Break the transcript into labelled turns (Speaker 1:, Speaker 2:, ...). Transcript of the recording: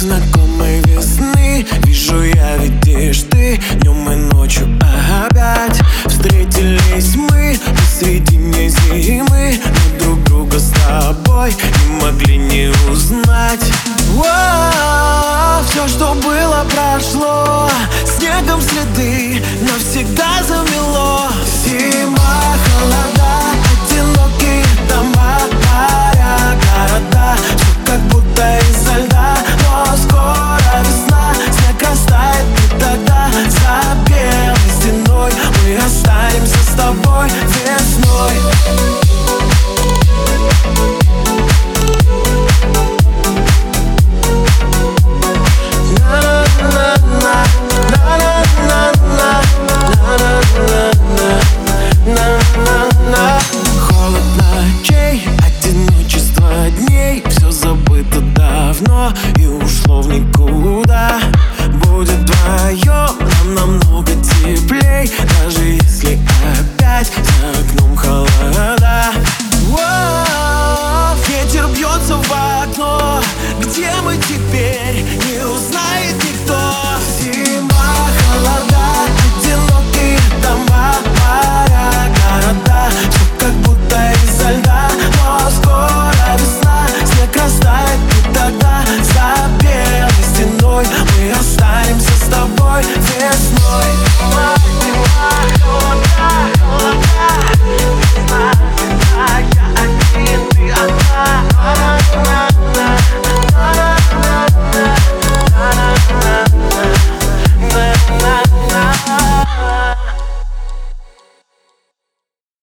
Speaker 1: знакомой весны. Вижу я, видишь ты Днем и ночью опять. Встретились мы посредине зимы Мы друг друга с тобой Не могли не узнать. Все, что было, прошло. Снегом следы навсегда замело давно и ушло в никуда